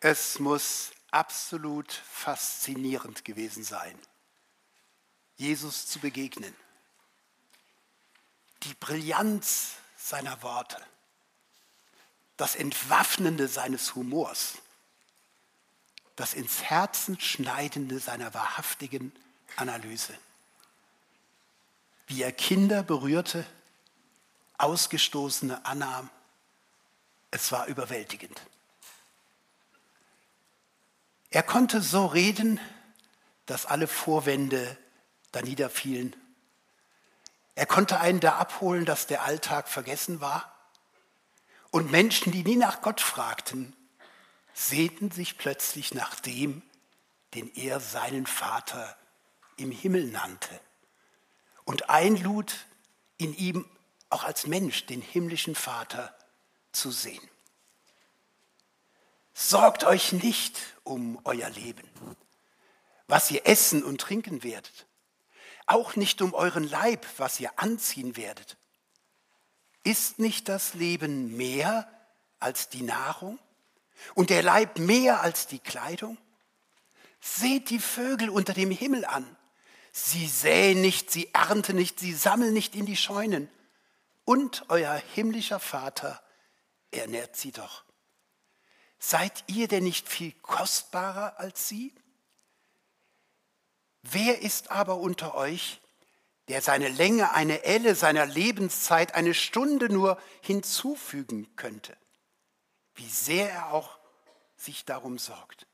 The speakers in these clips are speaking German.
Es muss absolut faszinierend gewesen sein, Jesus zu begegnen. Die Brillanz seiner Worte, das Entwaffnende seines Humors, das ins Herzen schneidende seiner wahrhaftigen Analyse. Wie er Kinder berührte, Ausgestoßene annahm, es war überwältigend. Er konnte so reden, dass alle Vorwände da niederfielen. Er konnte einen da abholen, dass der Alltag vergessen war. Und Menschen, die nie nach Gott fragten, sehnten sich plötzlich nach dem, den er seinen Vater im Himmel nannte und einlud, in ihm auch als Mensch den himmlischen Vater zu sehen. Sorgt euch nicht um euer Leben, was ihr essen und trinken werdet, auch nicht um euren Leib, was ihr anziehen werdet. Ist nicht das Leben mehr als die Nahrung und der Leib mehr als die Kleidung? Seht die Vögel unter dem Himmel an. Sie säen nicht, sie ernten nicht, sie sammeln nicht in die Scheunen. Und euer himmlischer Vater ernährt sie doch. Seid ihr denn nicht viel kostbarer als sie? Wer ist aber unter euch, der seine Länge, eine Elle seiner Lebenszeit, eine Stunde nur hinzufügen könnte? Wie sehr er auch sich darum sorgt.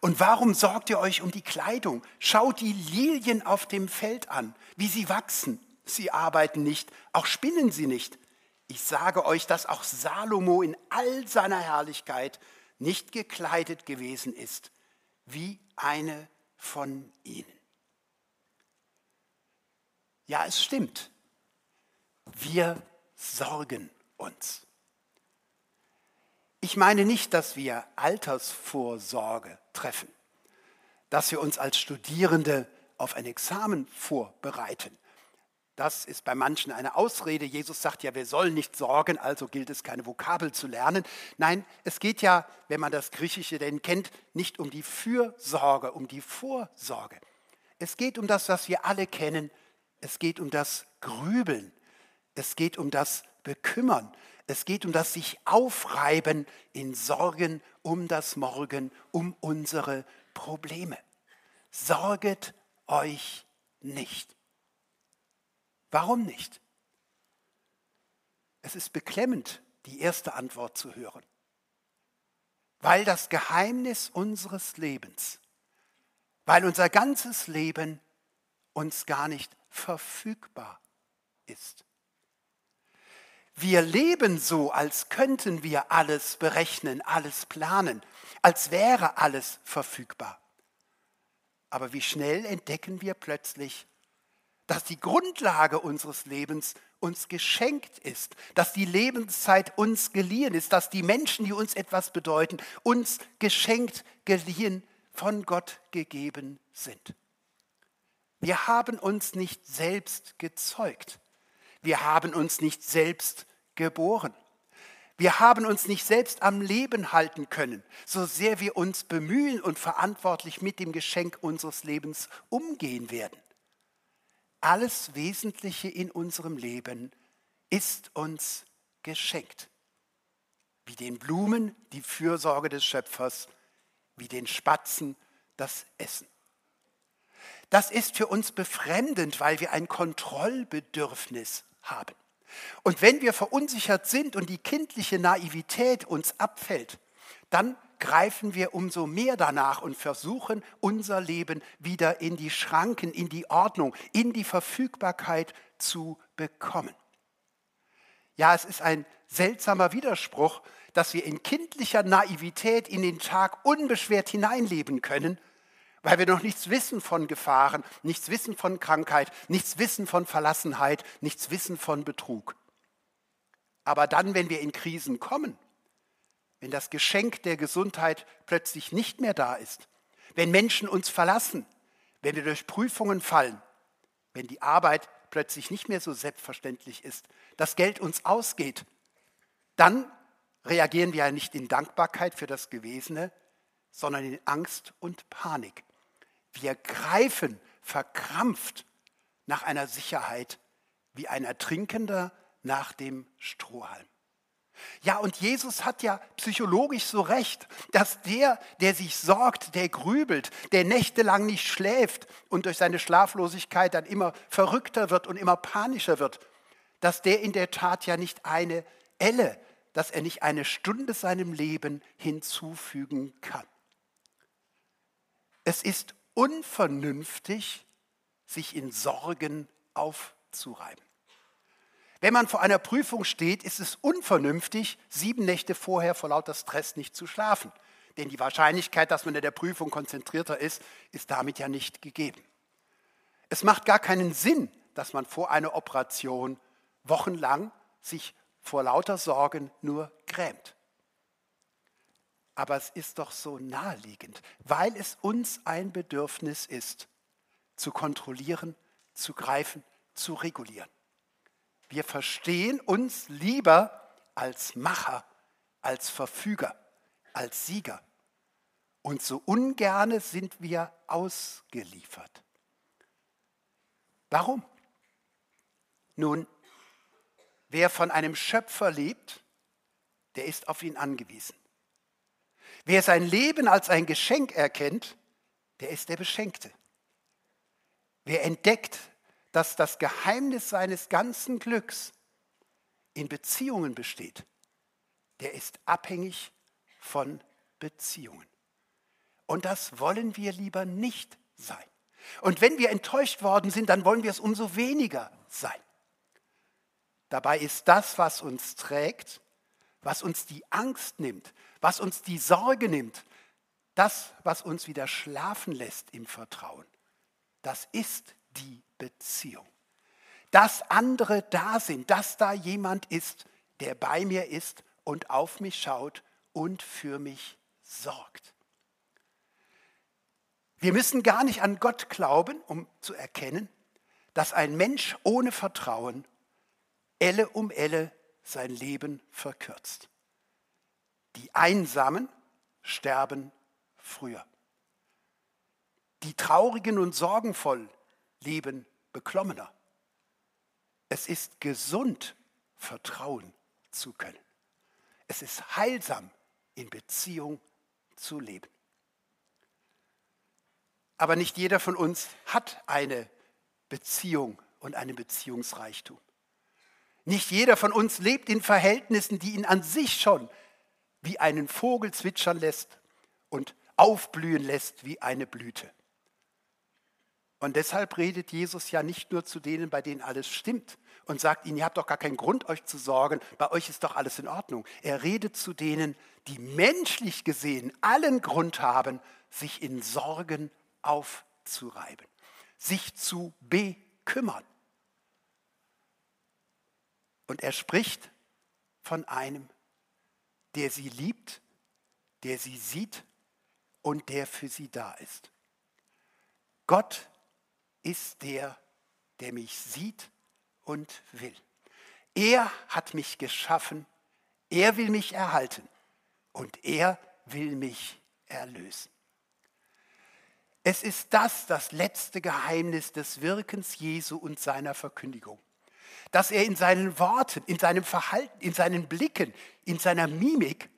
Und warum sorgt ihr euch um die Kleidung? Schaut die Lilien auf dem Feld an, wie sie wachsen. Sie arbeiten nicht, auch spinnen sie nicht. Ich sage euch, dass auch Salomo in all seiner Herrlichkeit nicht gekleidet gewesen ist wie eine von ihnen. Ja, es stimmt. Wir sorgen uns. Ich meine nicht, dass wir Altersvorsorge treffen, dass wir uns als Studierende auf ein Examen vorbereiten, das ist bei manchen eine Ausrede. Jesus sagt ja, wir sollen nicht sorgen, also gilt es, keine Vokabel zu lernen. Nein, es geht ja, wenn man das Griechische denn kennt, nicht um die Fürsorge, um die Vorsorge. Es geht um das, was wir alle kennen. Es geht um das Grübeln. Es geht um das Bekümmern. Es geht um das sich aufreiben in Sorgen um das Morgen, um unsere Probleme. Sorget euch nicht. Warum nicht? Es ist beklemmend, die erste Antwort zu hören, weil das Geheimnis unseres Lebens, weil unser ganzes Leben uns gar nicht verfügbar ist. Wir leben so, als könnten wir alles berechnen, alles planen, als wäre alles verfügbar. Aber wie schnell entdecken wir plötzlich, dass die Grundlage unseres Lebens uns geschenkt ist, dass die Lebenszeit uns geliehen ist, dass die Menschen, die uns etwas bedeuten, uns geschenkt, geliehen, von Gott gegeben sind. Wir haben uns nicht selbst gezeugt. Wir haben uns nicht selbst geboren. Wir haben uns nicht selbst am Leben halten können, so sehr wir uns bemühen und verantwortlich mit dem Geschenk unseres Lebens umgehen werden alles Wesentliche in unserem Leben ist uns geschenkt. Wie den Blumen die Fürsorge des Schöpfers, wie den Spatzen das Essen. Das ist für uns befremdend, weil wir ein Kontrollbedürfnis haben. Und wenn wir verunsichert sind und die kindliche Naivität uns abfällt, dann greifen wir umso mehr danach und versuchen unser Leben wieder in die Schranken, in die Ordnung, in die Verfügbarkeit zu bekommen. Ja, es ist ein seltsamer Widerspruch, dass wir in kindlicher Naivität in den Tag unbeschwert hineinleben können, weil wir noch nichts wissen von Gefahren, nichts wissen von Krankheit, nichts wissen von Verlassenheit, nichts wissen von Betrug. Aber dann, wenn wir in Krisen kommen, wenn das Geschenk der Gesundheit plötzlich nicht mehr da ist, wenn Menschen uns verlassen, wenn wir durch Prüfungen fallen, wenn die Arbeit plötzlich nicht mehr so selbstverständlich ist, das Geld uns ausgeht, dann reagieren wir ja nicht in Dankbarkeit für das Gewesene, sondern in Angst und Panik. Wir greifen verkrampft nach einer Sicherheit wie ein Ertrinkender nach dem Strohhalm. Ja, und Jesus hat ja psychologisch so recht, dass der, der sich sorgt, der grübelt, der nächtelang nicht schläft und durch seine Schlaflosigkeit dann immer verrückter wird und immer panischer wird, dass der in der Tat ja nicht eine Elle, dass er nicht eine Stunde seinem Leben hinzufügen kann. Es ist unvernünftig, sich in Sorgen aufzureiben. Wenn man vor einer Prüfung steht, ist es unvernünftig, sieben Nächte vorher vor lauter Stress nicht zu schlafen. Denn die Wahrscheinlichkeit, dass man in der Prüfung konzentrierter ist, ist damit ja nicht gegeben. Es macht gar keinen Sinn, dass man vor einer Operation wochenlang sich vor lauter Sorgen nur grämt. Aber es ist doch so naheliegend, weil es uns ein Bedürfnis ist, zu kontrollieren, zu greifen, zu regulieren. Wir verstehen uns lieber als Macher, als Verfüger, als Sieger. Und so ungerne sind wir ausgeliefert. Warum? Nun, wer von einem Schöpfer lebt, der ist auf ihn angewiesen. Wer sein Leben als ein Geschenk erkennt, der ist der Beschenkte. Wer entdeckt, dass das Geheimnis seines ganzen Glücks in Beziehungen besteht, der ist abhängig von Beziehungen. Und das wollen wir lieber nicht sein. Und wenn wir enttäuscht worden sind, dann wollen wir es umso weniger sein. Dabei ist das, was uns trägt, was uns die Angst nimmt, was uns die Sorge nimmt, das, was uns wieder schlafen lässt im Vertrauen, das ist die Beziehung. Dass andere da sind, dass da jemand ist, der bei mir ist und auf mich schaut und für mich sorgt. Wir müssen gar nicht an Gott glauben, um zu erkennen, dass ein Mensch ohne Vertrauen Elle um Elle sein Leben verkürzt. Die Einsamen sterben früher. Die Traurigen und Sorgenvoll leben beklommener. Es ist gesund, vertrauen zu können. Es ist heilsam, in Beziehung zu leben. Aber nicht jeder von uns hat eine Beziehung und einen Beziehungsreichtum. Nicht jeder von uns lebt in Verhältnissen, die ihn an sich schon wie einen Vogel zwitschern lässt und aufblühen lässt wie eine Blüte. Und deshalb redet Jesus ja nicht nur zu denen, bei denen alles stimmt und sagt ihnen, ihr habt doch gar keinen Grund, euch zu sorgen, bei euch ist doch alles in Ordnung. Er redet zu denen, die menschlich gesehen allen Grund haben, sich in Sorgen aufzureiben, sich zu bekümmern. Und er spricht von einem, der sie liebt, der sie sieht und der für sie da ist. Gott ist der, der mich sieht und will. Er hat mich geschaffen, er will mich erhalten und er will mich erlösen. Es ist das das letzte Geheimnis des Wirkens Jesu und seiner Verkündigung, dass er in seinen Worten, in seinem Verhalten, in seinen Blicken, in seiner Mimik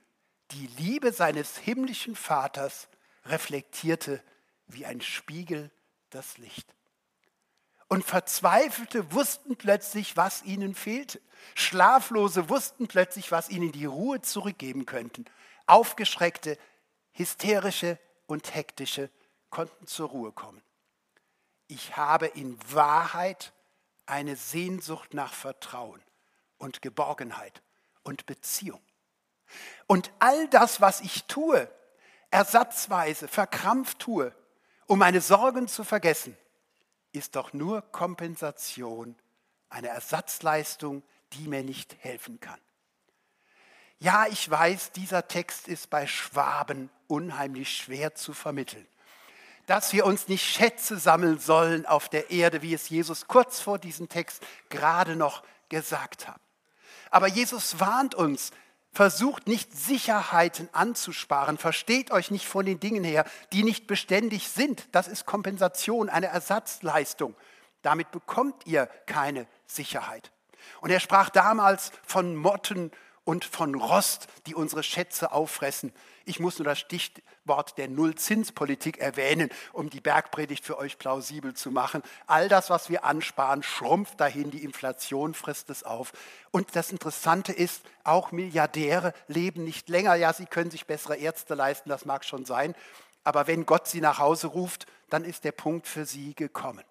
die Liebe seines himmlischen Vaters reflektierte wie ein Spiegel das Licht. Und Verzweifelte wussten plötzlich, was ihnen fehlte. Schlaflose wussten plötzlich, was ihnen die Ruhe zurückgeben könnten. Aufgeschreckte, hysterische und hektische konnten zur Ruhe kommen. Ich habe in Wahrheit eine Sehnsucht nach Vertrauen und Geborgenheit und Beziehung. Und all das, was ich tue, ersatzweise, verkrampft tue, um meine Sorgen zu vergessen, ist doch nur Kompensation, eine Ersatzleistung, die mir nicht helfen kann. Ja, ich weiß, dieser Text ist bei Schwaben unheimlich schwer zu vermitteln. Dass wir uns nicht Schätze sammeln sollen auf der Erde, wie es Jesus kurz vor diesem Text gerade noch gesagt hat. Aber Jesus warnt uns, Versucht nicht Sicherheiten anzusparen. Versteht euch nicht von den Dingen her, die nicht beständig sind. Das ist Kompensation, eine Ersatzleistung. Damit bekommt ihr keine Sicherheit. Und er sprach damals von Motten und von Rost, die unsere Schätze auffressen. Ich muss nur das Stichwort der Nullzinspolitik erwähnen, um die Bergpredigt für euch plausibel zu machen. All das, was wir ansparen, schrumpft dahin, die Inflation frisst es auf. Und das Interessante ist, auch Milliardäre leben nicht länger. Ja, sie können sich bessere Ärzte leisten, das mag schon sein. Aber wenn Gott sie nach Hause ruft, dann ist der Punkt für sie gekommen.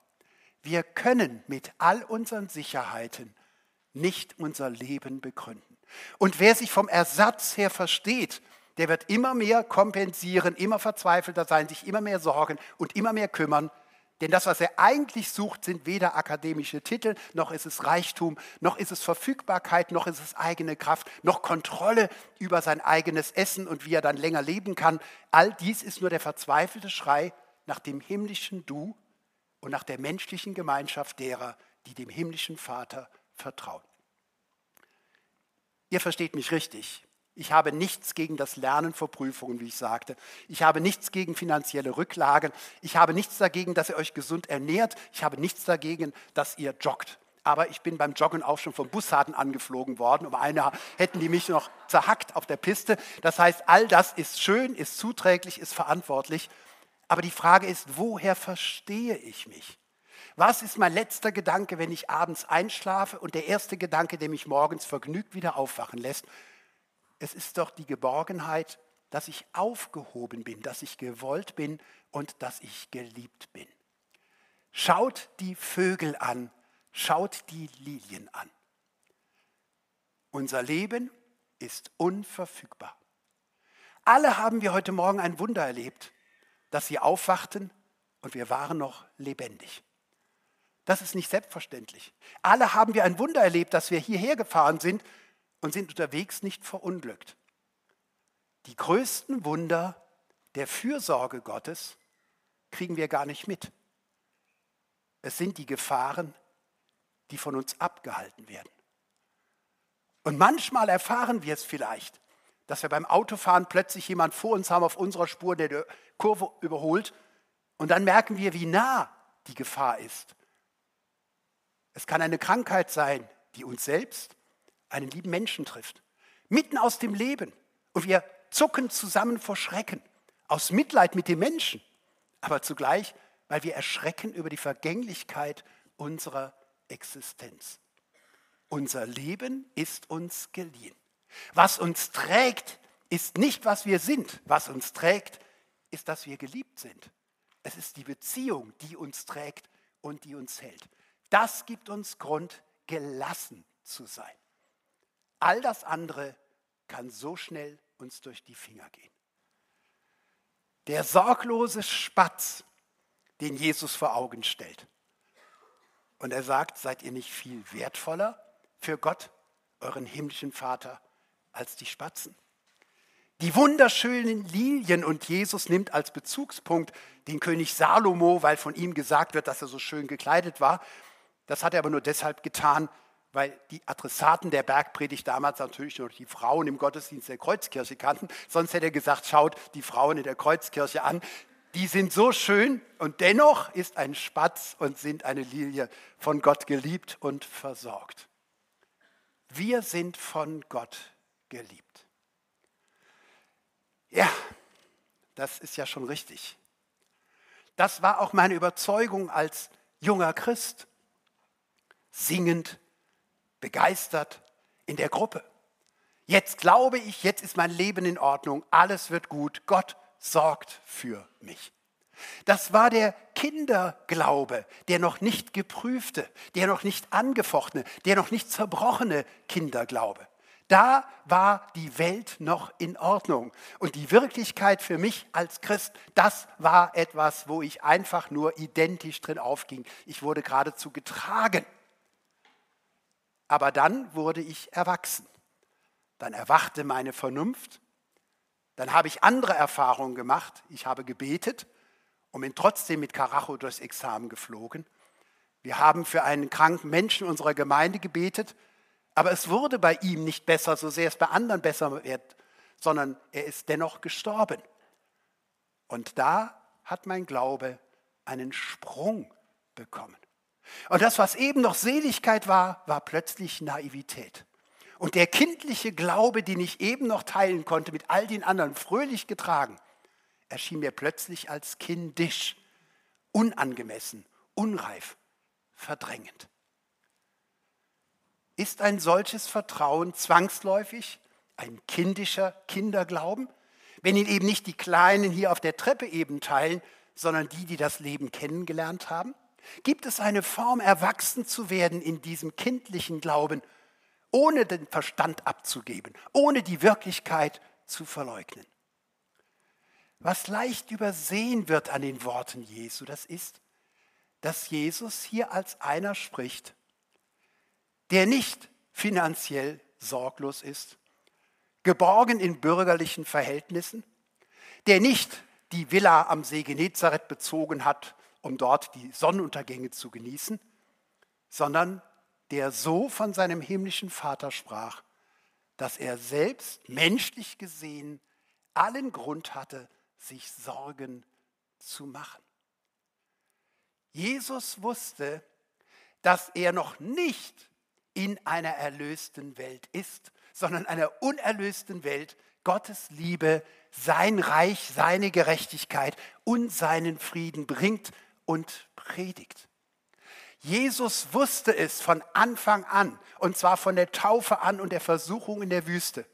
Wir können mit all unseren Sicherheiten nicht unser Leben begründen. Und wer sich vom Ersatz her versteht, der wird immer mehr kompensieren, immer verzweifelter sein, sich immer mehr sorgen und immer mehr kümmern. Denn das, was er eigentlich sucht, sind weder akademische Titel, noch ist es Reichtum, noch ist es Verfügbarkeit, noch ist es eigene Kraft, noch Kontrolle über sein eigenes Essen und wie er dann länger leben kann. All dies ist nur der verzweifelte Schrei nach dem himmlischen Du und nach der menschlichen Gemeinschaft derer, die dem himmlischen Vater vertrauen. Ihr versteht mich richtig. Ich habe nichts gegen das Lernen vor Prüfungen, wie ich sagte. Ich habe nichts gegen finanzielle Rücklagen. Ich habe nichts dagegen, dass ihr euch gesund ernährt. Ich habe nichts dagegen, dass ihr joggt. Aber ich bin beim Joggen auch schon vom Bussarden angeflogen worden. Um eine hätten die mich noch zerhackt auf der Piste. Das heißt, all das ist schön, ist zuträglich, ist verantwortlich. Aber die Frage ist, woher verstehe ich mich? Was ist mein letzter Gedanke, wenn ich abends einschlafe und der erste Gedanke, der mich morgens vergnügt wieder aufwachen lässt? Es ist doch die Geborgenheit, dass ich aufgehoben bin, dass ich gewollt bin und dass ich geliebt bin. Schaut die Vögel an, schaut die Lilien an. Unser Leben ist unverfügbar. Alle haben wir heute Morgen ein Wunder erlebt, dass sie aufwachten und wir waren noch lebendig. Das ist nicht selbstverständlich. Alle haben wir ein Wunder erlebt, dass wir hierher gefahren sind und sind unterwegs nicht verunglückt. Die größten Wunder der Fürsorge Gottes kriegen wir gar nicht mit. Es sind die Gefahren, die von uns abgehalten werden. Und manchmal erfahren wir es vielleicht, dass wir beim Autofahren plötzlich jemand vor uns haben auf unserer Spur, der die Kurve überholt. Und dann merken wir, wie nah die Gefahr ist. Es kann eine Krankheit sein, die uns selbst, einen lieben Menschen trifft. Mitten aus dem Leben. Und wir zucken zusammen vor Schrecken. Aus Mitleid mit dem Menschen. Aber zugleich, weil wir erschrecken über die Vergänglichkeit unserer Existenz. Unser Leben ist uns geliehen. Was uns trägt, ist nicht, was wir sind. Was uns trägt, ist, dass wir geliebt sind. Es ist die Beziehung, die uns trägt und die uns hält. Das gibt uns Grund, gelassen zu sein. All das andere kann so schnell uns durch die Finger gehen. Der sorglose Spatz, den Jesus vor Augen stellt. Und er sagt, seid ihr nicht viel wertvoller für Gott, euren himmlischen Vater, als die Spatzen? Die wunderschönen Lilien und Jesus nimmt als Bezugspunkt den König Salomo, weil von ihm gesagt wird, dass er so schön gekleidet war. Das hat er aber nur deshalb getan, weil die Adressaten der Bergpredigt damals natürlich nur die Frauen im Gottesdienst der Kreuzkirche kannten. Sonst hätte er gesagt, schaut die Frauen in der Kreuzkirche an. Die sind so schön und dennoch ist ein Spatz und sind eine Lilie von Gott geliebt und versorgt. Wir sind von Gott geliebt. Ja, das ist ja schon richtig. Das war auch meine Überzeugung als junger Christ singend, begeistert in der Gruppe. Jetzt glaube ich, jetzt ist mein Leben in Ordnung, alles wird gut, Gott sorgt für mich. Das war der Kinderglaube, der noch nicht geprüfte, der noch nicht angefochtene, der noch nicht zerbrochene Kinderglaube. Da war die Welt noch in Ordnung. Und die Wirklichkeit für mich als Christ, das war etwas, wo ich einfach nur identisch drin aufging. Ich wurde geradezu getragen. Aber dann wurde ich erwachsen. Dann erwachte meine Vernunft. Dann habe ich andere Erfahrungen gemacht. Ich habe gebetet und bin trotzdem mit Karacho durchs Examen geflogen. Wir haben für einen kranken Menschen unserer Gemeinde gebetet, Aber es wurde bei ihm nicht besser, so sehr es bei anderen besser wird, sondern er ist dennoch gestorben. Und da hat mein Glaube einen Sprung bekommen. Und das, was eben noch Seligkeit war, war plötzlich Naivität. Und der kindliche Glaube, den ich eben noch teilen konnte, mit all den anderen fröhlich getragen, erschien mir plötzlich als kindisch, unangemessen, unreif, verdrängend. Ist ein solches Vertrauen zwangsläufig ein kindischer Kinderglauben, wenn ihn eben nicht die Kleinen hier auf der Treppe eben teilen, sondern die, die das Leben kennengelernt haben? Gibt es eine Form, erwachsen zu werden in diesem kindlichen Glauben, ohne den Verstand abzugeben, ohne die Wirklichkeit zu verleugnen? Was leicht übersehen wird an den Worten Jesu, das ist, dass Jesus hier als einer spricht, der nicht finanziell sorglos ist, geborgen in bürgerlichen Verhältnissen, der nicht die Villa am See Genezareth bezogen hat, um dort die Sonnenuntergänge zu genießen, sondern der so von seinem himmlischen Vater sprach, dass er selbst menschlich gesehen allen Grund hatte, sich Sorgen zu machen. Jesus wusste, dass er noch nicht in einer erlösten Welt ist, sondern einer unerlösten Welt Gottes Liebe, sein Reich, seine Gerechtigkeit und seinen Frieden bringt und predigt. Jesus wusste es von Anfang an, und zwar von der Taufe an und der Versuchung in der Wüste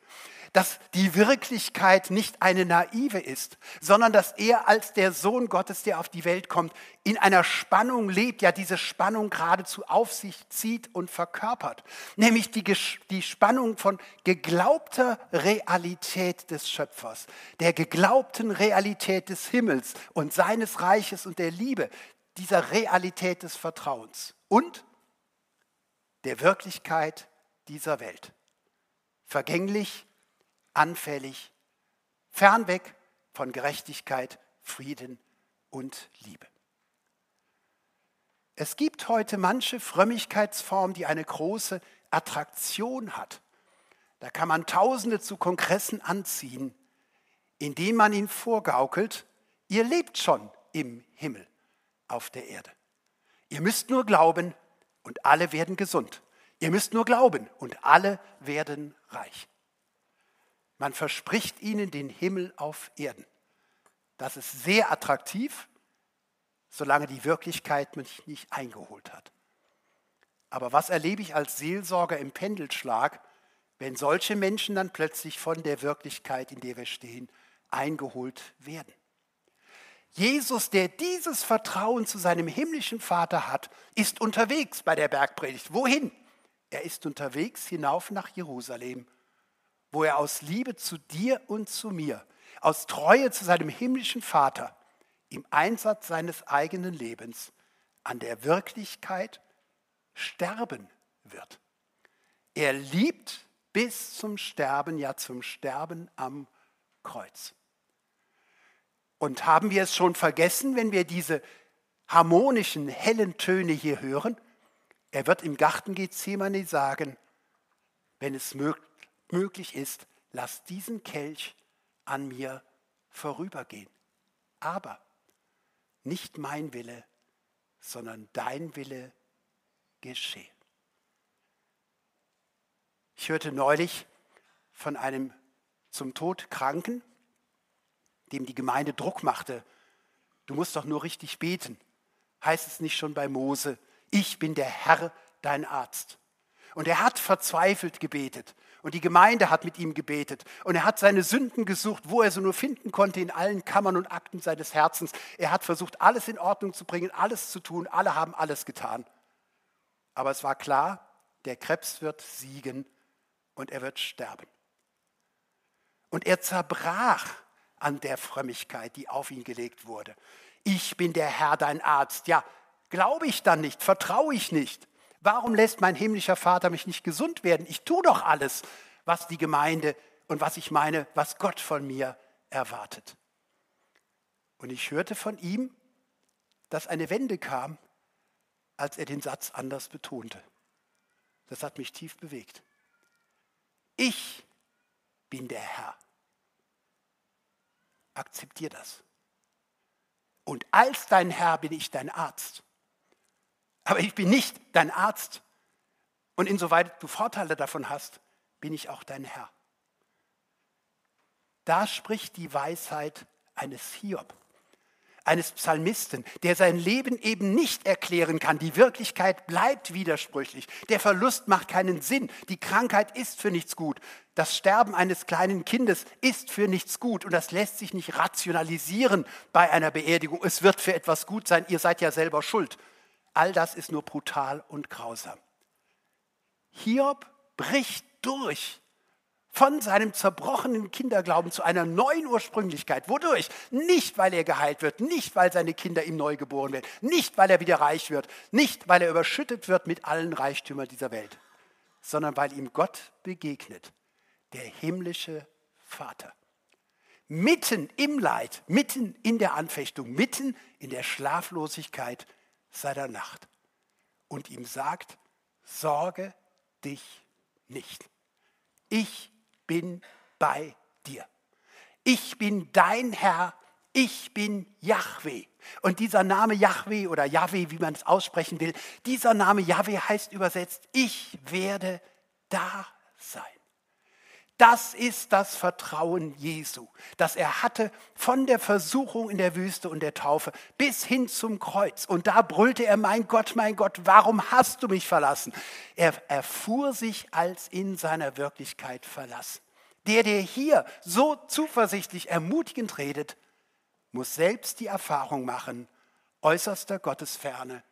dass die Wirklichkeit nicht eine naive ist, sondern dass er als der Sohn Gottes, der auf die Welt kommt, in einer Spannung lebt, ja diese Spannung geradezu auf sich zieht und verkörpert, nämlich die, die Spannung von geglaubter Realität des Schöpfers, der geglaubten Realität des Himmels und seines Reiches und der Liebe, dieser Realität des Vertrauens und der Wirklichkeit dieser Welt. Vergänglich, anfällig, fernweg von Gerechtigkeit, Frieden und Liebe. Es gibt heute manche Frömmigkeitsform, die eine große Attraktion hat. Da kann man Tausende zu Kongressen anziehen, indem man ihnen vorgaukelt, ihr lebt schon im Himmel auf der Erde. Ihr müsst nur glauben und alle werden gesund. Ihr müsst nur glauben und alle werden reich. Man verspricht ihnen den Himmel auf Erden. Das ist sehr attraktiv, solange die Wirklichkeit mich nicht eingeholt hat. Aber was erlebe ich als Seelsorger im Pendelschlag, wenn solche Menschen dann plötzlich von der Wirklichkeit, in der wir stehen, eingeholt werden? Jesus, der dieses Vertrauen zu seinem himmlischen Vater hat, ist unterwegs bei der Bergpredigt. Wohin? Er ist unterwegs hinauf nach Jerusalem wo er aus Liebe zu dir und zu mir, aus Treue zu seinem himmlischen Vater, im Einsatz seines eigenen Lebens an der Wirklichkeit sterben wird. Er liebt bis zum Sterben, ja zum Sterben am Kreuz. Und haben wir es schon vergessen, wenn wir diese harmonischen, hellen Töne hier hören? Er wird im Garten Gethsemane sagen, wenn es möglich möglich ist, lass diesen Kelch an mir vorübergehen. Aber nicht mein Wille, sondern dein Wille geschehe. Ich hörte neulich von einem zum Tod Kranken, dem die Gemeinde Druck machte. Du musst doch nur richtig beten. Heißt es nicht schon bei Mose, ich bin der Herr, dein Arzt. Und er hat verzweifelt gebetet. Und die Gemeinde hat mit ihm gebetet. Und er hat seine Sünden gesucht, wo er sie nur finden konnte, in allen Kammern und Akten seines Herzens. Er hat versucht, alles in Ordnung zu bringen, alles zu tun. Alle haben alles getan. Aber es war klar, der Krebs wird siegen und er wird sterben. Und er zerbrach an der Frömmigkeit, die auf ihn gelegt wurde. Ich bin der Herr, dein Arzt. Ja, glaube ich dann nicht, vertraue ich nicht. Warum lässt mein himmlischer Vater mich nicht gesund werden? Ich tue doch alles, was die Gemeinde und was ich meine, was Gott von mir erwartet. Und ich hörte von ihm, dass eine Wende kam, als er den Satz anders betonte. Das hat mich tief bewegt. Ich bin der Herr. Akzeptier das. Und als dein Herr bin ich dein Arzt. Aber ich bin nicht dein Arzt. Und insoweit du Vorteile davon hast, bin ich auch dein Herr. Da spricht die Weisheit eines Hiob eines Psalmisten, der sein Leben eben nicht erklären kann. Die Wirklichkeit bleibt widersprüchlich. Der Verlust macht keinen Sinn. Die Krankheit ist für nichts gut. Das Sterben eines kleinen Kindes ist für nichts gut. Und das lässt sich nicht rationalisieren bei einer Beerdigung. Es wird für etwas gut sein. Ihr seid ja selber schuld. All das ist nur brutal und grausam. Hiob bricht durch von seinem zerbrochenen Kinderglauben zu einer neuen Ursprünglichkeit. Wodurch? Nicht, weil er geheilt wird, nicht, weil seine Kinder ihm neu geboren werden, nicht, weil er wieder reich wird, nicht, weil er überschüttet wird mit allen Reichtümern dieser Welt, sondern weil ihm Gott begegnet, der himmlische Vater. Mitten im Leid, mitten in der Anfechtung, mitten in der Schlaflosigkeit seiner Nacht. Und ihm sagt, sorge dich nicht. Ich bin bei dir. Ich bin dein Herr, ich bin Yahweh. Und dieser Name Yahweh oder Yahweh, wie man es aussprechen will, dieser Name Yahweh heißt übersetzt, ich werde da sein. Das ist das Vertrauen Jesu, das er hatte von der Versuchung in der Wüste und der Taufe bis hin zum Kreuz. Und da brüllte er, mein Gott, mein Gott, warum hast du mich verlassen? Er erfuhr sich als in seiner Wirklichkeit verlassen. Der, der hier so zuversichtlich ermutigend redet, muss selbst die Erfahrung machen, äußerster Gottesferne,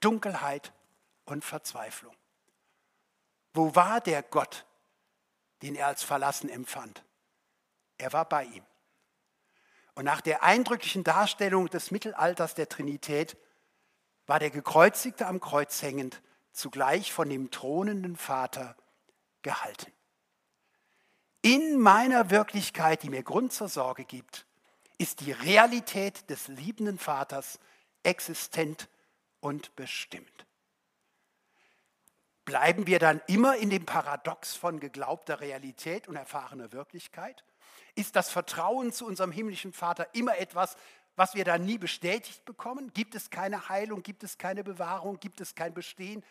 Dunkelheit und Verzweiflung. Wo war der Gott, den er als verlassen empfand. Er war bei ihm. Und nach der eindrücklichen Darstellung des Mittelalters der Trinität war der Gekreuzigte am Kreuz hängend zugleich von dem thronenden Vater gehalten. In meiner Wirklichkeit, die mir Grund zur Sorge gibt, ist die Realität des liebenden Vaters existent und bestimmt. Bleiben wir dann immer in dem Paradox von geglaubter Realität und erfahrener Wirklichkeit? Ist das Vertrauen zu unserem himmlischen Vater immer etwas, was wir dann nie bestätigt bekommen? Gibt es keine Heilung? Gibt es keine Bewahrung? Gibt es kein Bestehen?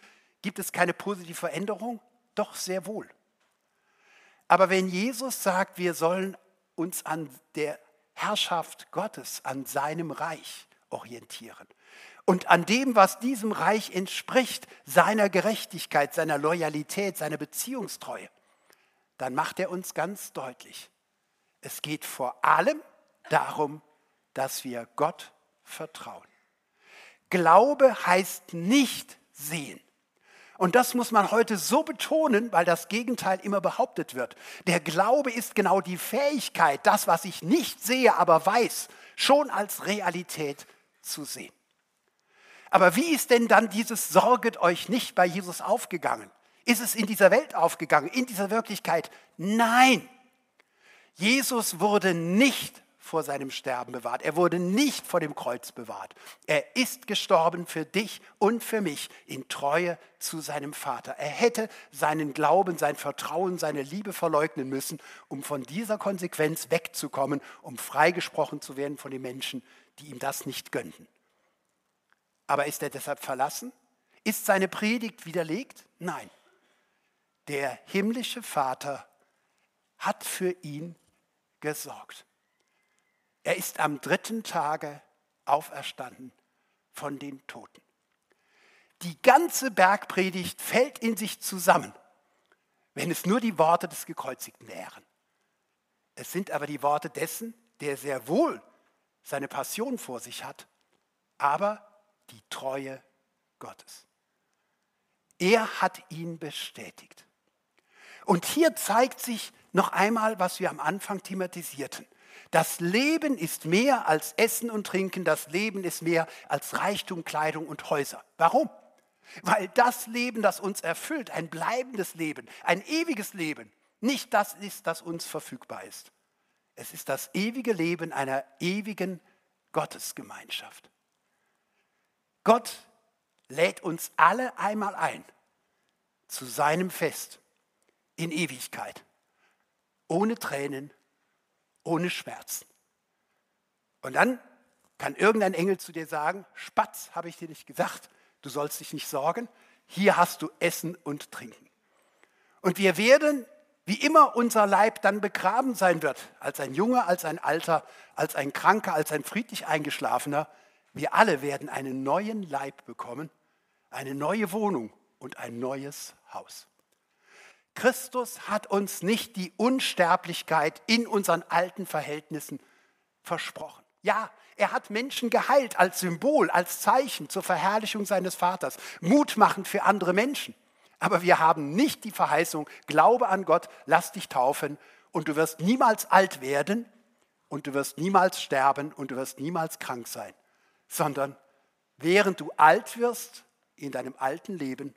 Gibt es keine positive Veränderung? Doch sehr wohl. Aber wenn Jesus sagt, wir sollen uns an der Herrschaft Gottes, an seinem Reich orientieren, und an dem, was diesem Reich entspricht, seiner Gerechtigkeit, seiner Loyalität, seiner Beziehungstreue, dann macht er uns ganz deutlich, es geht vor allem darum, dass wir Gott vertrauen. Glaube heißt nicht sehen. Und das muss man heute so betonen, weil das Gegenteil immer behauptet wird. Der Glaube ist genau die Fähigkeit, das, was ich nicht sehe, aber weiß, schon als Realität zu sehen. Aber wie ist denn dann dieses Sorget euch nicht bei Jesus aufgegangen? Ist es in dieser Welt aufgegangen, in dieser Wirklichkeit? Nein. Jesus wurde nicht vor seinem Sterben bewahrt. Er wurde nicht vor dem Kreuz bewahrt. Er ist gestorben für dich und für mich in Treue zu seinem Vater. Er hätte seinen Glauben, sein Vertrauen, seine Liebe verleugnen müssen, um von dieser Konsequenz wegzukommen, um freigesprochen zu werden von den Menschen, die ihm das nicht gönnten. Aber ist er deshalb verlassen? Ist seine Predigt widerlegt? Nein. Der himmlische Vater hat für ihn gesorgt. Er ist am dritten Tage auferstanden von den Toten. Die ganze Bergpredigt fällt in sich zusammen, wenn es nur die Worte des Gekreuzigten wären. Es sind aber die Worte dessen, der sehr wohl seine Passion vor sich hat, aber die Treue Gottes. Er hat ihn bestätigt. Und hier zeigt sich noch einmal, was wir am Anfang thematisierten. Das Leben ist mehr als Essen und Trinken, das Leben ist mehr als Reichtum, Kleidung und Häuser. Warum? Weil das Leben, das uns erfüllt, ein bleibendes Leben, ein ewiges Leben, nicht das ist, das uns verfügbar ist. Es ist das ewige Leben einer ewigen Gottesgemeinschaft. Gott lädt uns alle einmal ein zu seinem Fest in Ewigkeit ohne Tränen, ohne Schmerzen. Und dann kann irgendein Engel zu dir sagen, Spatz, habe ich dir nicht gesagt, du sollst dich nicht sorgen, hier hast du Essen und Trinken. Und wir werden, wie immer unser Leib dann begraben sein wird, als ein Junge, als ein Alter, als ein Kranker, als ein friedlich Eingeschlafener, wir alle werden einen neuen Leib bekommen, eine neue Wohnung und ein neues Haus. Christus hat uns nicht die Unsterblichkeit in unseren alten Verhältnissen versprochen. Ja, er hat Menschen geheilt als Symbol, als Zeichen zur Verherrlichung seines Vaters, mutmachend für andere Menschen. Aber wir haben nicht die Verheißung, glaube an Gott, lass dich taufen und du wirst niemals alt werden und du wirst niemals sterben und du wirst niemals krank sein, sondern während du alt wirst in deinem alten Leben,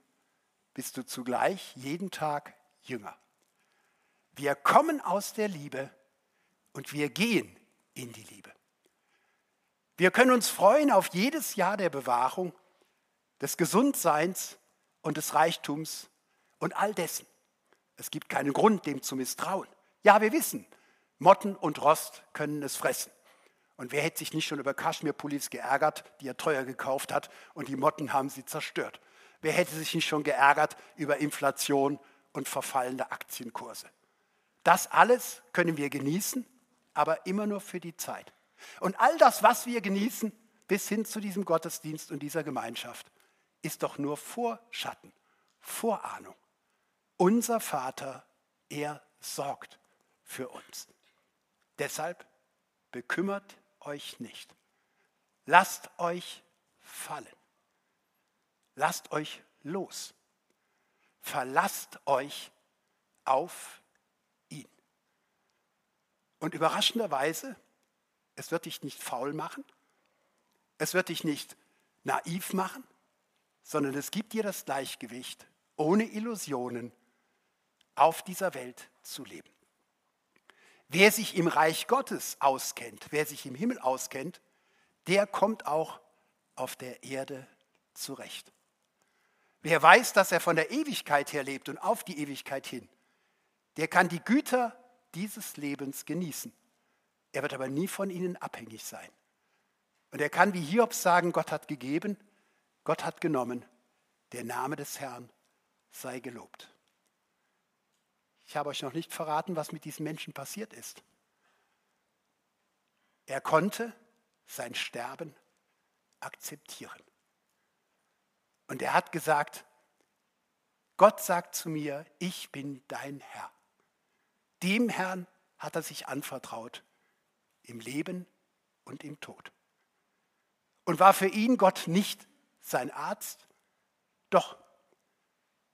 bist du zugleich jeden Tag jünger. Wir kommen aus der Liebe und wir gehen in die Liebe. Wir können uns freuen auf jedes Jahr der Bewahrung, des Gesundseins und des Reichtums und all dessen. Es gibt keinen Grund, dem zu misstrauen. Ja, wir wissen, Motten und Rost können es fressen. Und wer hätte sich nicht schon über Kaschmirpullis geärgert, die er teuer gekauft hat und die Motten haben sie zerstört? Wer hätte sich nicht schon geärgert über Inflation und verfallende Aktienkurse? Das alles können wir genießen, aber immer nur für die Zeit. Und all das, was wir genießen, bis hin zu diesem Gottesdienst und dieser Gemeinschaft, ist doch nur Vorschatten, Vorahnung. Unser Vater, er sorgt für uns. Deshalb bekümmert euch nicht. Lasst euch fallen. Lasst euch los. Verlasst euch auf ihn. Und überraschenderweise es wird dich nicht faul machen. Es wird dich nicht naiv machen, sondern es gibt dir das Gleichgewicht, ohne Illusionen auf dieser Welt zu leben. Wer sich im Reich Gottes auskennt, wer sich im Himmel auskennt, der kommt auch auf der Erde zurecht. Wer weiß, dass er von der Ewigkeit her lebt und auf die Ewigkeit hin, der kann die Güter dieses Lebens genießen. Er wird aber nie von ihnen abhängig sein. Und er kann wie Hiob sagen, Gott hat gegeben, Gott hat genommen, der Name des Herrn sei gelobt. Ich habe euch noch nicht verraten, was mit diesem Menschen passiert ist. Er konnte sein Sterben akzeptieren. Und er hat gesagt, Gott sagt zu mir, ich bin dein Herr. Dem Herrn hat er sich anvertraut im Leben und im Tod. Und war für ihn Gott nicht sein Arzt? Doch,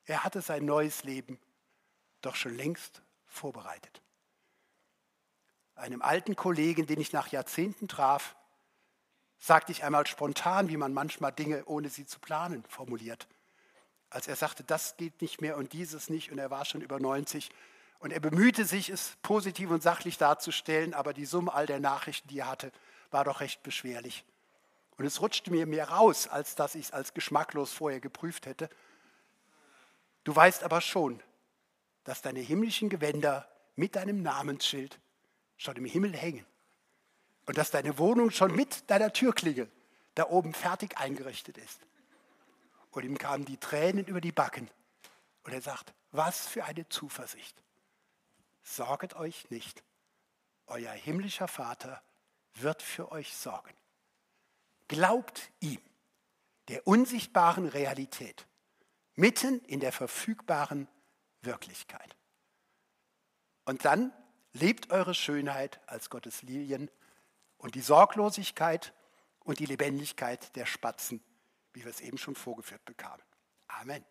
er hatte sein neues Leben doch schon längst vorbereitet. Einem alten Kollegen, den ich nach Jahrzehnten traf, sagte ich einmal spontan, wie man manchmal Dinge, ohne sie zu planen, formuliert. Als er sagte, das geht nicht mehr und dieses nicht, und er war schon über 90, und er bemühte sich, es positiv und sachlich darzustellen, aber die Summe all der Nachrichten, die er hatte, war doch recht beschwerlich. Und es rutschte mir mehr raus, als dass ich es als geschmacklos vorher geprüft hätte. Du weißt aber schon, dass deine himmlischen Gewänder mit deinem Namensschild schon im Himmel hängen. Und dass deine Wohnung schon mit deiner Türklingel da oben fertig eingerichtet ist. Und ihm kamen die Tränen über die Backen. Und er sagt, was für eine Zuversicht sorget euch nicht. Euer himmlischer Vater wird für euch sorgen. Glaubt ihm, der unsichtbaren Realität, mitten in der verfügbaren Wirklichkeit. Und dann lebt eure Schönheit als Gottes Lilien und die Sorglosigkeit und die Lebendigkeit der Spatzen, wie wir es eben schon vorgeführt bekamen. Amen.